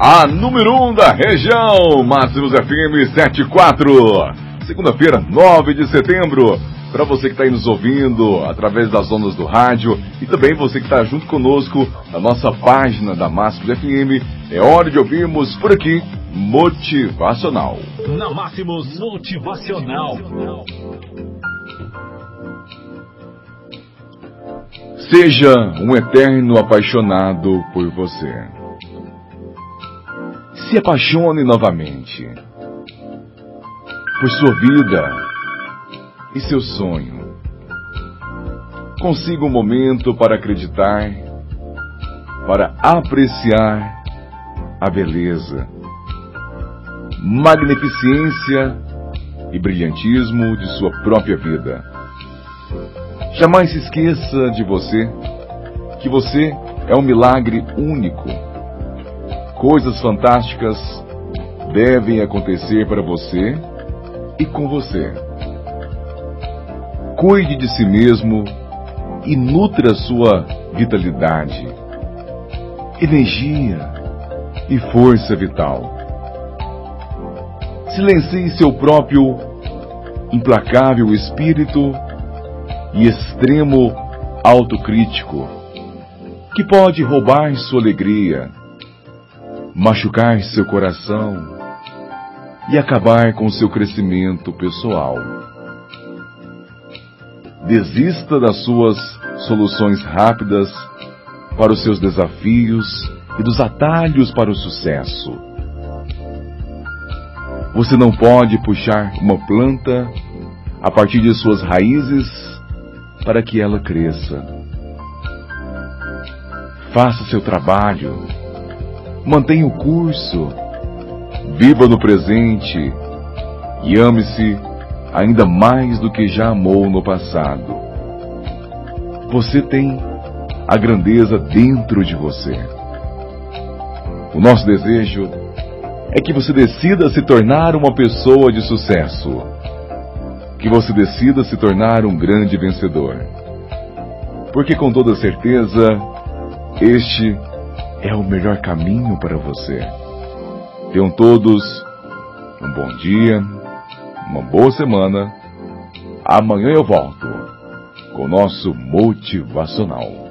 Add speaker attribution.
Speaker 1: a número 1 um da região, Máximos FM 74. Segunda-feira, 9 de setembro. Para você que está aí nos ouvindo através das ondas do rádio e também você que está junto conosco na nossa página da Máximos FM, é hora de ouvirmos por aqui Motivacional.
Speaker 2: Na Máximos Motivacional.
Speaker 1: Seja um eterno apaixonado por você. Se apaixone novamente por sua vida e seu sonho. Consiga um momento para acreditar, para apreciar a beleza, magnificência e brilhantismo de sua própria vida. Jamais se esqueça de você, que você é um milagre único. Coisas fantásticas devem acontecer para você e com você. Cuide de si mesmo e nutra sua vitalidade, energia e força vital. Silencie seu próprio implacável espírito e extremo autocrítico, que pode roubar sua alegria, machucar seu coração e acabar com seu crescimento pessoal. Desista das suas soluções rápidas para os seus desafios e dos atalhos para o sucesso. Você não pode puxar uma planta a partir de suas raízes para que ela cresça. Faça seu trabalho, mantenha o curso, viva no presente e ame-se ainda mais do que já amou no passado. Você tem a grandeza dentro de você. O nosso desejo é que você decida se tornar uma pessoa de sucesso que você decida se tornar um grande vencedor. Porque com toda certeza, este é o melhor caminho para você. Tenham todos um bom dia, uma boa semana. Amanhã eu volto com o nosso motivacional.